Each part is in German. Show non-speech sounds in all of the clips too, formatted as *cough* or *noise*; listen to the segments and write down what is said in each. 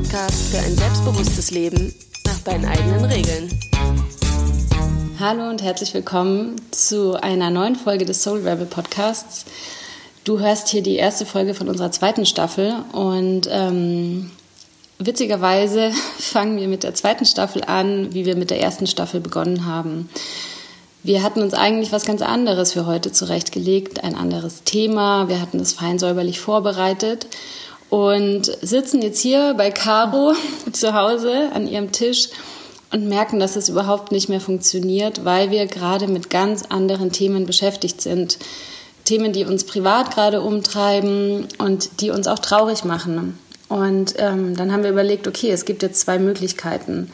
Podcast. Für ein selbstbewusstes Leben nach deinen eigenen Regeln. Hallo und herzlich willkommen zu einer neuen Folge des Soul Rebel Podcasts. Du hörst hier die erste Folge von unserer zweiten Staffel und ähm, witzigerweise *laughs* fangen wir mit der zweiten Staffel an, wie wir mit der ersten Staffel begonnen haben. Wir hatten uns eigentlich was ganz anderes für heute zurechtgelegt, ein anderes Thema. Wir hatten das fein säuberlich vorbereitet und sitzen jetzt hier bei Caro *laughs* zu Hause an ihrem Tisch und merken, dass es überhaupt nicht mehr funktioniert, weil wir gerade mit ganz anderen Themen beschäftigt sind. Themen, die uns privat gerade umtreiben und die uns auch traurig machen. Und ähm, dann haben wir überlegt, okay, es gibt jetzt zwei Möglichkeiten.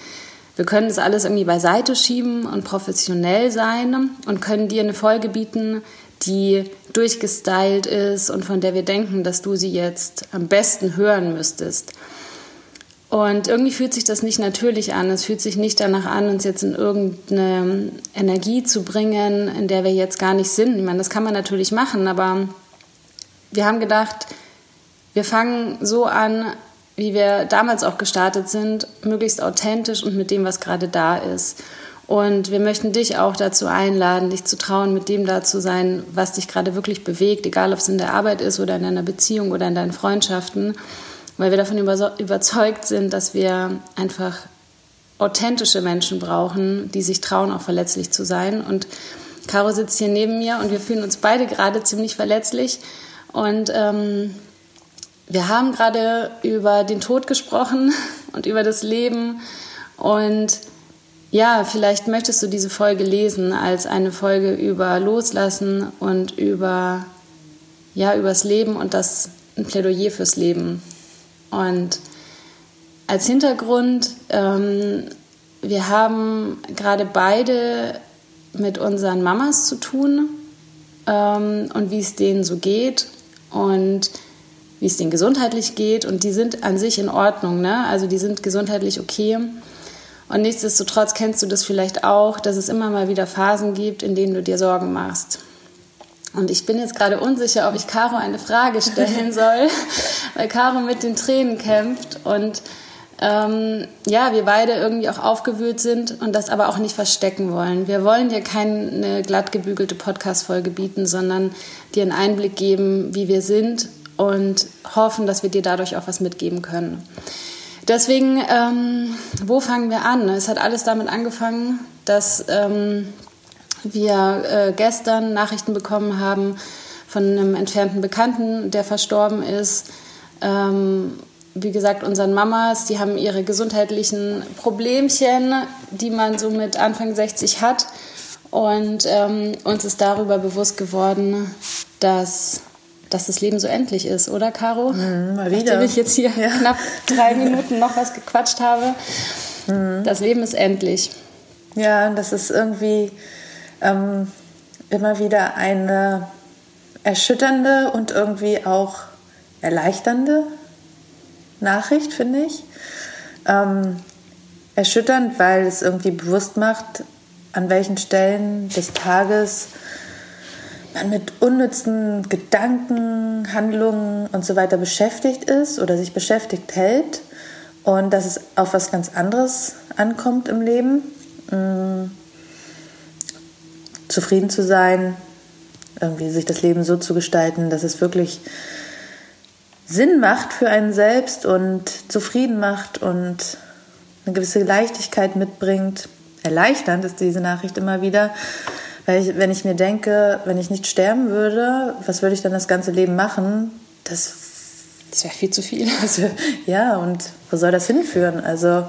Wir können das alles irgendwie beiseite schieben und professionell sein und können dir eine Folge bieten, die durchgestylt ist und von der wir denken, dass du sie jetzt am besten hören müsstest. Und irgendwie fühlt sich das nicht natürlich an. Es fühlt sich nicht danach an, uns jetzt in irgendeine Energie zu bringen, in der wir jetzt gar nicht sind. Ich meine, das kann man natürlich machen, aber wir haben gedacht, wir fangen so an, wie wir damals auch gestartet sind, möglichst authentisch und mit dem, was gerade da ist. Und wir möchten dich auch dazu einladen, dich zu trauen, mit dem da zu sein, was dich gerade wirklich bewegt, egal ob es in der Arbeit ist oder in deiner Beziehung oder in deinen Freundschaften, weil wir davon überzeugt sind, dass wir einfach authentische Menschen brauchen, die sich trauen, auch verletzlich zu sein. Und Caro sitzt hier neben mir und wir fühlen uns beide gerade ziemlich verletzlich. Und ähm, wir haben gerade über den Tod gesprochen *laughs* und über das Leben. Und ja, vielleicht möchtest du diese Folge lesen als eine Folge über Loslassen und über ja, übers Leben und das ein Plädoyer fürs Leben. Und als Hintergrund, ähm, wir haben gerade beide mit unseren Mamas zu tun ähm, und wie es denen so geht. Und wie es denen gesundheitlich geht und die sind an sich in Ordnung, ne? Also die sind gesundheitlich okay. Und nichtsdestotrotz kennst du das vielleicht auch, dass es immer mal wieder Phasen gibt, in denen du dir Sorgen machst. Und ich bin jetzt gerade unsicher, ob ich Caro eine Frage stellen *laughs* soll, weil Caro mit den Tränen kämpft und ähm, ja, wir beide irgendwie auch aufgewühlt sind und das aber auch nicht verstecken wollen. Wir wollen dir keine glatt gebügelte Podcast-Folge bieten, sondern dir einen Einblick geben, wie wir sind und hoffen, dass wir dir dadurch auch was mitgeben können. Deswegen, ähm, wo fangen wir an? Es hat alles damit angefangen, dass ähm, wir äh, gestern Nachrichten bekommen haben von einem entfernten Bekannten, der verstorben ist. Ähm, wie gesagt, unseren Mamas, die haben ihre gesundheitlichen Problemchen, die man so mit Anfang 60 hat. Und ähm, uns ist darüber bewusst geworden, dass dass das Leben so endlich ist, oder Caro? Mhm, mal wieder. Nachdem ich jetzt hier ja. knapp drei Minuten noch was gequatscht habe. Mhm. Das Leben ist endlich. Ja, das ist irgendwie ähm, immer wieder eine erschütternde und irgendwie auch erleichternde Nachricht, finde ich. Ähm, erschütternd, weil es irgendwie bewusst macht, an welchen Stellen des Tages man mit unnützen Gedanken, Handlungen und so weiter beschäftigt ist oder sich beschäftigt hält und dass es auf was ganz anderes ankommt im Leben. Mhm. Zufrieden zu sein, irgendwie sich das Leben so zu gestalten, dass es wirklich Sinn macht für einen selbst und zufrieden macht und eine gewisse Leichtigkeit mitbringt. Erleichternd ist diese Nachricht immer wieder, weil ich, wenn ich mir denke, wenn ich nicht sterben würde, was würde ich dann das ganze Leben machen? Das, das wäre viel zu viel. *laughs* Also, ja, und wo soll das hinführen? Also,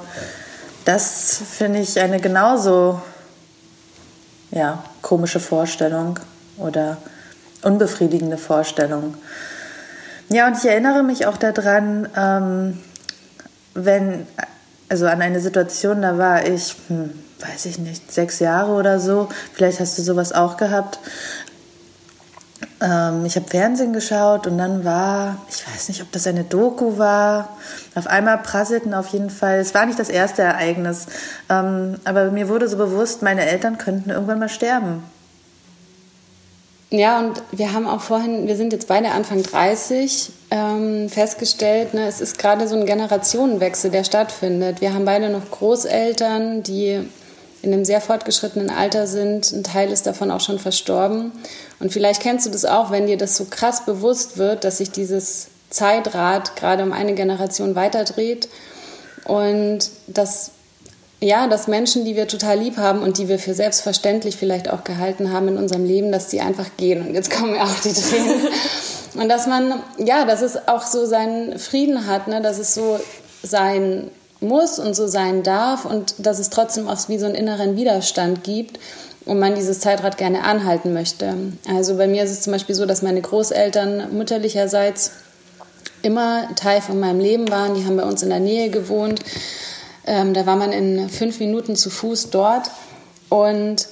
das finde ich eine genauso ja, komische Vorstellung oder unbefriedigende Vorstellung. Ja, und ich erinnere mich auch daran, ähm, wenn, also an eine Situation, da war ich, hm, weiß ich nicht, sechs Jahre oder so. Vielleicht hast du sowas auch gehabt. Ähm, ich habe Fernsehen geschaut und dann war, ich weiß nicht, ob das eine Doku war. Auf einmal prasselten auf jeden Fall, es war nicht das erste Ereignis, ähm, aber mir wurde so bewusst, meine Eltern könnten irgendwann mal sterben. Ja, und wir haben auch vorhin, wir sind jetzt beide Anfang 30 ähm, festgestellt, ne, es ist gerade so ein Generationenwechsel, der stattfindet. Wir haben beide noch Großeltern, die in einem sehr fortgeschrittenen Alter sind. Ein Teil ist davon auch schon verstorben. Und vielleicht kennst du das auch, wenn dir das so krass bewusst wird, dass sich dieses Zeitrad gerade um eine Generation weiterdreht und dass ja, dass Menschen, die wir total lieb haben und die wir für selbstverständlich vielleicht auch gehalten haben in unserem Leben, dass die einfach gehen. Und jetzt kommen ja auch die Tränen. Und dass man, ja, dass es auch so seinen Frieden hat, ne? dass es so sein muss und so sein darf und dass es trotzdem auch wie so einen inneren Widerstand gibt und man dieses Zeitrad gerne anhalten möchte. Also bei mir ist es zum Beispiel so, dass meine Großeltern mütterlicherseits immer Teil von meinem Leben waren. Die haben bei uns in der Nähe gewohnt. Ähm, da war man in fünf Minuten zu Fuß dort und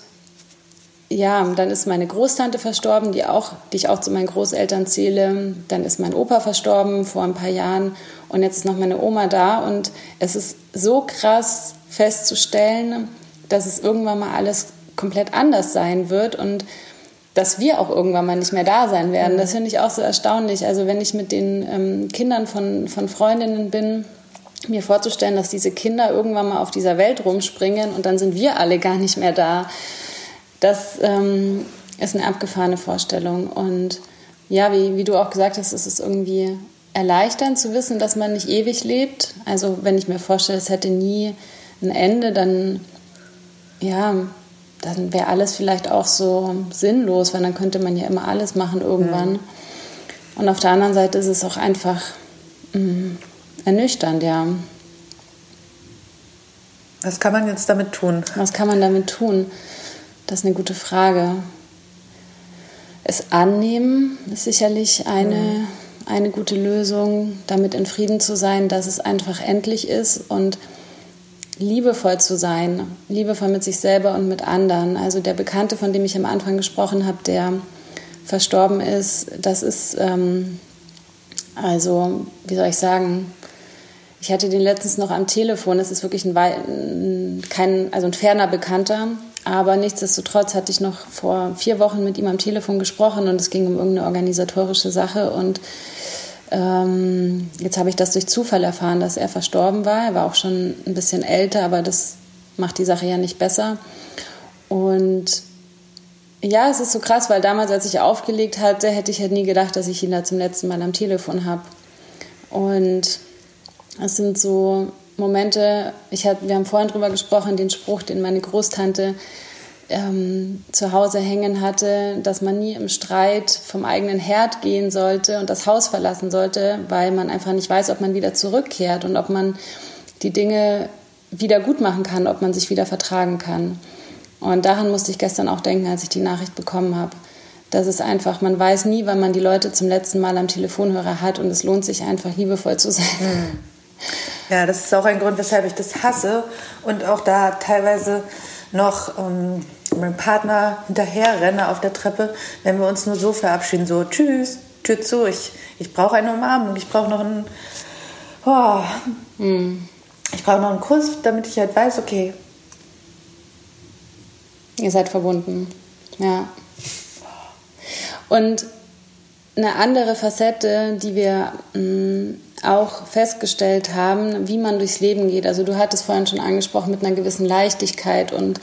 ja, dann ist meine Großtante verstorben, die, auch, die ich auch zu meinen Großeltern zähle. Dann ist mein Opa verstorben vor ein paar Jahren und jetzt ist noch meine Oma da. Und es ist so krass festzustellen, dass es irgendwann mal alles komplett anders sein wird und dass wir auch irgendwann mal nicht mehr da sein werden. Das finde ich auch so erstaunlich. Also wenn ich mit den ähm, Kindern von, von Freundinnen bin, mir vorzustellen, dass diese Kinder irgendwann mal auf dieser Welt rumspringen und dann sind wir alle gar nicht mehr da das ähm, ist eine abgefahrene Vorstellung. Und ja, wie, wie du auch gesagt hast, ist es irgendwie erleichternd zu wissen, dass man nicht ewig lebt. Also wenn ich mir vorstelle, es hätte nie ein Ende, dann ja, dann wäre alles vielleicht auch so sinnlos, weil dann könnte man ja immer alles machen irgendwann. Mhm. Und auf der anderen Seite ist es auch einfach mh, mm, ernüchternd, ja. Was kann man jetzt damit tun? Was kann man damit tun? Das ist eine gute Frage. Es annehmen ist sicherlich eine, mhm. eine gute Lösung, damit in Frieden zu sein, dass es einfach endlich ist und liebevoll zu sein, liebevoll mit sich selber und mit anderen. Also der Bekannte, von dem ich am Anfang gesprochen habe, der verstorben ist, das ist, ähm, also, wie soll ich sagen, ich hatte den letztens noch am Telefon, das ist wirklich ein, kein, also ein ferner Bekannter, aber nichtsdestotrotz hatte ich noch vor vier Wochen mit ihm am Telefon gesprochen und es ging um irgendeine organisatorische Sache. Und ähm, jetzt habe ich das durch Zufall erfahren, dass er verstorben war. Er war auch schon ein bisschen älter, aber das macht die Sache ja nicht besser. Und ja, es ist so krass, weil damals, als ich aufgelegt hatte, hätte ich halt nie gedacht, dass ich ihn da zum letzten Mal am Telefon habe. Und es sind so Momente, ich hab, wir haben vorhin drüber gesprochen, den Spruch, den meine Großtante ähm, zu Hause hängen hatte, dass man nie im Streit vom eigenen Herd gehen sollte und das Haus verlassen sollte, weil man einfach nicht weiß, ob man wieder zurückkehrt und ob man die Dinge wieder gut machen kann, ob man sich wieder vertragen kann. Und daran musste ich gestern auch denken, als ich die Nachricht bekommen habe. Das ist einfach, man weiß nie, wann man die Leute zum letzten Mal am Telefonhörer hat und es lohnt sich einfach, liebevoll zu sein. Mhm. *laughs* Ja, das ist auch ein Grund, weshalb ich das hasse und auch da teilweise noch ähm, meinem Partner hinterher renne auf der Treppe, wenn wir uns nur so verabschieden, so tschüss, Tür zu, ich, ich brauche eine Umarmung, ich brauche noch einen, oh, hm. ich brauche noch einen Kuss, damit ich halt weiß, okay. Ihr seid verbunden, ja. Und eine andere Facette, die wir mh, mm, auch festgestellt haben, wie man durchs Leben geht. Also du hattest vorhin schon angesprochen mit einer gewissen Leichtigkeit und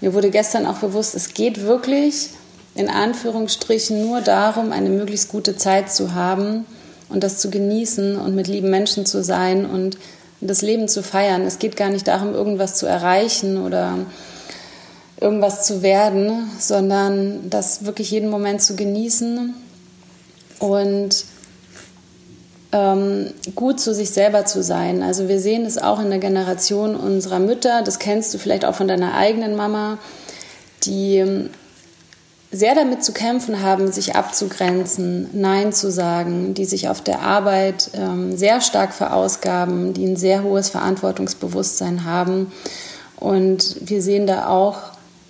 mir wurde gestern auch bewusst, es geht wirklich in Anführungsstrichen nur darum, eine möglichst gute Zeit zu haben und das zu genießen und mit lieben Menschen zu sein und das Leben zu feiern. Es geht gar nicht darum, irgendwas zu erreichen oder irgendwas zu werden, sondern das wirklich jeden Moment zu genießen und ähm, gut zu sich selber zu sein. Also wir sehen es auch in der Generation unserer Mütter, das kennst du vielleicht auch von deiner eigenen Mama, die ähm, sehr damit zu kämpfen haben, sich abzugrenzen, Nein zu sagen, die sich auf der Arbeit ähm, sehr stark verausgaben, die ein sehr hohes Verantwortungsbewusstsein haben. Und wir sehen da auch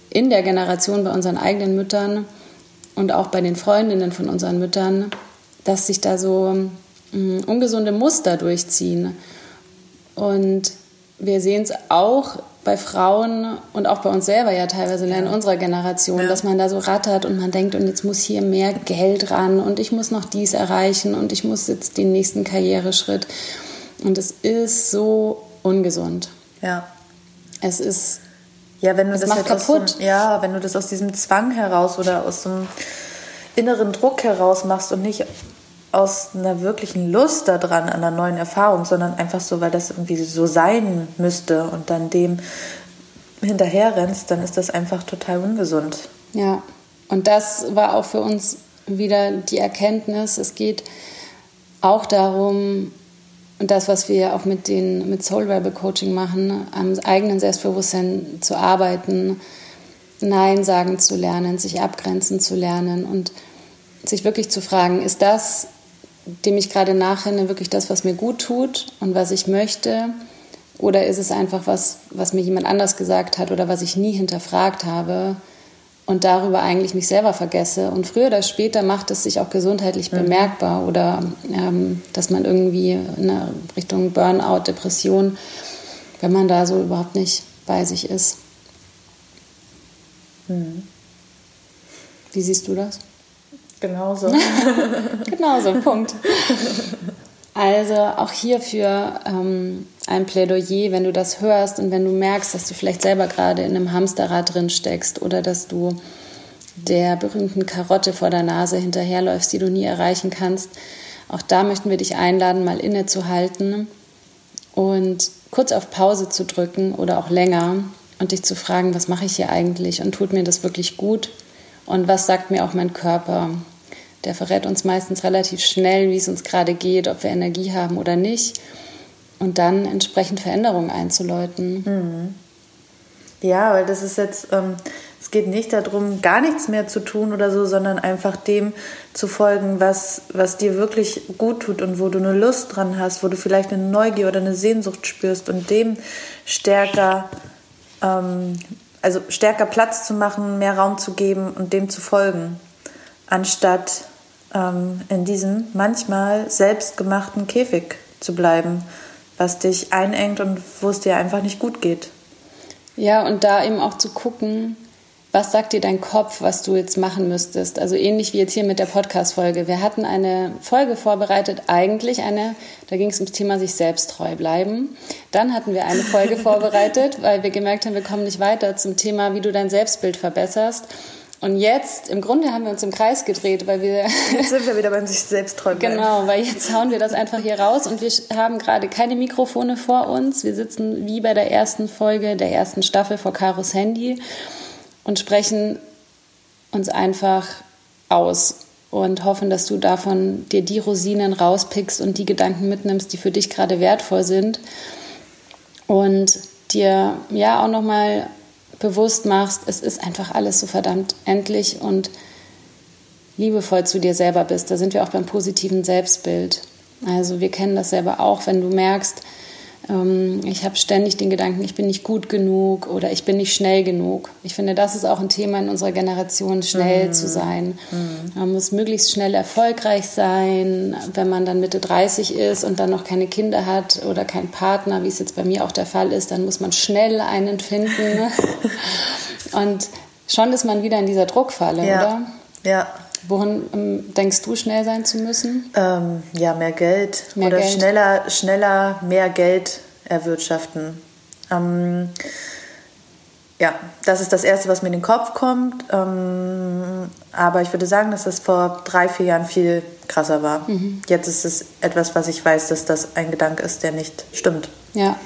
in der Generation bei unseren eigenen Müttern und auch bei den Freundinnen von unseren Müttern, dass sich da so ungesunde Muster durchziehen. Und wir sehen es auch bei Frauen und auch bei uns selber ja teilweise in unserer Generation, ja. dass man da so rattert und man denkt, und jetzt muss hier mehr Geld ran und ich muss noch dies erreichen und ich muss jetzt den nächsten Karriereschritt. Und es ist so ungesund. Ja. Es ist. Ja, wenn du das macht kaputt. Dem, ja, wenn du das aus diesem Zwang heraus oder aus dem inneren Druck heraus machst und nicht aus einer wirklichen Lust daran, an einer neuen Erfahrung, sondern einfach so, weil das irgendwie so sein müsste und dann dem hinterher rennst, dann ist das einfach total ungesund. Ja, und das war auch für uns wieder die Erkenntnis, es geht auch darum, und das, was wir auch mit, den, mit Soul Rebel Coaching machen, am eigenen Selbstbewusstsein zu arbeiten, Nein sagen zu lernen, sich abgrenzen zu lernen und sich wirklich zu fragen, ist das dem ich gerade nachrenne, wirklich das, was mir gut tut und was ich möchte? Oder ist es einfach was, was mir jemand anders gesagt hat oder was ich nie hinterfragt habe und darüber eigentlich mich selber vergesse? Und früher oder später macht es sich auch gesundheitlich mhm. bemerkbar oder ähm, dass man irgendwie in Richtung Burnout, Depression, wenn man da so überhaupt nicht bei sich ist. Mhm. Wie siehst du das? Genauso. *laughs* Genauso, Punkt. Also auch hierfür ähm, ein Plädoyer, wenn du das hörst und wenn du merkst, dass du vielleicht selber gerade in einem Hamsterrad drin steckst oder dass du der berühmten Karotte vor der Nase hinterherläufst, die du nie erreichen kannst. Auch da möchten wir dich einladen, mal innezuhalten und kurz auf Pause zu drücken oder auch länger und dich zu fragen, was mache ich hier eigentlich und tut mir das wirklich gut und was sagt mir auch mein Körper der verrät uns meistens relativ schnell, wie es uns gerade geht, ob wir Energie haben oder nicht. Und dann entsprechend Veränderungen einzuläuten. Mhm. Ja, weil das ist jetzt, ähm, es geht nicht darum, gar nichts mehr zu tun oder so, sondern einfach dem zu folgen, was, was dir wirklich gut tut und wo du eine Lust dran hast, wo du vielleicht eine Neugier oder eine Sehnsucht spürst und dem stärker, ähm, also stärker Platz zu machen, mehr Raum zu geben und dem zu folgen, anstatt ähm, in diesem manchmal selbstgemachten Käfig zu bleiben, was dich einengt und wo es dir einfach nicht gut geht. Ja, und da eben auch zu gucken, was sagt dir dein Kopf, was du jetzt machen müsstest? Also ähnlich wie jetzt hier mit der Podcast-Folge. Wir hatten eine Folge vorbereitet, eigentlich eine, da ging es ums Thema sich selbst treu bleiben. Dann hatten wir eine Folge *laughs* vorbereitet, weil wir gemerkt haben, wir kommen nicht weiter zum Thema, wie du dein Selbstbild verbesserst. Und jetzt, im Grunde haben wir uns im Kreis gedreht, weil wir. *laughs* Jetzt sind wir wieder beim sich selbst träumen. Genau, weil jetzt hauen wir das einfach hier raus und wir haben gerade keine Mikrofone vor uns. Wir sitzen wie bei der ersten Folge der ersten Staffel vor Karos Handy und sprechen uns einfach aus und hoffen, dass du davon dir die Rosinen rauspickst und die Gedanken mitnimmst, die für dich gerade wertvoll sind und dir ja auch nochmal bewusst machst, es ist einfach alles so verdammt endlich und liebevoll zu dir selber bist. Da sind wir auch beim positiven Selbstbild. Also wir kennen das selber auch, wenn du merkst, ich habe ständig den Gedanken, ich bin nicht gut genug oder ich bin nicht schnell genug. Ich finde, das ist auch ein Thema in unserer Generation, schnell mhm. zu sein. Mhm. Man muss möglichst schnell erfolgreich sein, wenn man dann Mitte 30 ist und dann noch keine Kinder hat oder keinen Partner, wie es jetzt bei mir auch der Fall ist, dann muss man schnell einen finden. *laughs* Und schon ist man wieder in dieser Druckfalle, ja. oder? Ja. Wohin ähm, denkst du, schnell sein zu müssen? Ähm, ja, mehr Geld. Mehr Oder Geld. Schneller, schneller mehr Geld erwirtschaften. Ähm, ja, das ist das Erste, was mir in den Kopf kommt. Ähm, aber ich würde sagen, dass das vor drei, vier Jahren viel krasser war. Mhm. Jetzt ist es etwas, was ich weiß, dass das ein Gedanke ist, der nicht stimmt. Ja.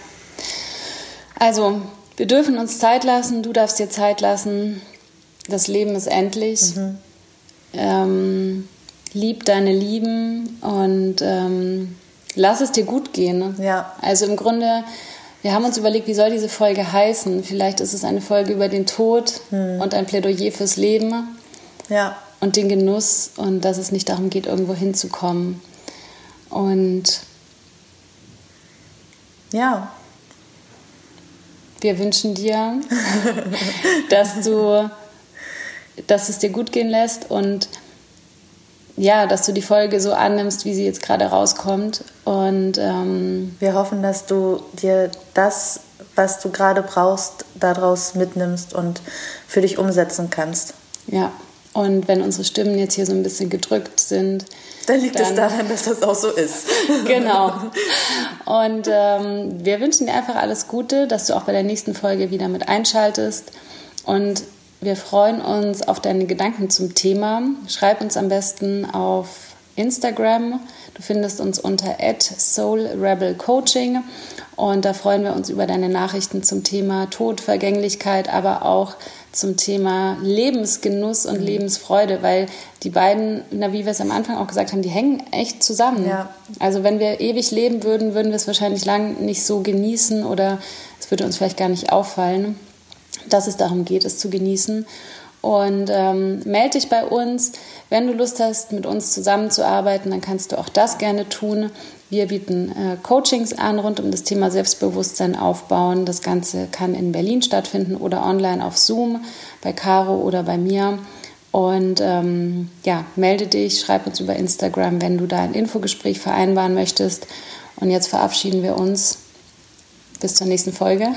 Also, wir dürfen uns Zeit lassen, du darfst dir Zeit lassen. Das Leben ist endlich. Mhm ähm, lieb deine Lieben und ähm, lass es dir gut gehen. Ne? Ja. Also im Grunde, wir haben uns überlegt, wie soll diese Folge heißen? Vielleicht ist es eine Folge über den Tod hm. und ein Plädoyer fürs Leben. Ja. Und den Genuss und dass es nicht darum geht, irgendwo hinzukommen. Und ja. Wir wünschen dir, *laughs* dass du dass es dir gut gehen lässt und ja, dass du die Folge so annimmst, wie sie jetzt gerade rauskommt. Und ähm wir hoffen, dass du dir das, was du gerade brauchst, daraus mitnimmst und für dich umsetzen kannst. Ja, und wenn unsere Stimmen jetzt hier so ein bisschen gedrückt sind, dann liegt dann, es daran, dass das auch so ist. *laughs* *laughs* genau. Und ähm, wir wünschen dir einfach alles Gute, dass du auch bei der nächsten Folge wieder mit einschaltest. Und wir freuen uns auf deine Gedanken zum Thema. Schreib uns am besten auf Instagram. Du findest uns unter @soulrebelcoaching und da freuen wir uns über deine Nachrichten zum Thema Tod, Vergänglichkeit, aber auch zum Thema Lebensgenuss und mhm. Lebensfreude, weil die beiden, na, wie wir es am Anfang auch gesagt haben, die hängen echt zusammen. Ja. Also wenn wir ewig leben würden, würden wir es wahrscheinlich lang nicht so genießen oder es würde uns vielleicht gar nicht auffallen, dass es darum geht, es zu genießen. Und ähm, melde dich bei uns. Wenn du Lust hast, mit uns zusammenzuarbeiten, dann kannst du auch das gerne tun. Wir bieten äh, Coachings an rund um das Thema Selbstbewusstsein aufbauen. Das Ganze kann in Berlin stattfinden oder online auf Zoom, bei Caro oder bei mir. Und ähm, ja, melde dich, schreib uns über Instagram, wenn du da ein Infogespräch vereinbaren möchtest. Und jetzt verabschieden wir uns. Bis zur nächsten Folge.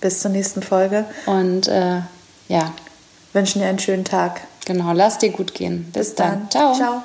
Bis zur nächsten Folge. Und äh, ja, wünschen dir einen schönen Tag. Genau, lass dir gut gehen. Bis, Bis dann. dann. Ciao. Ciao.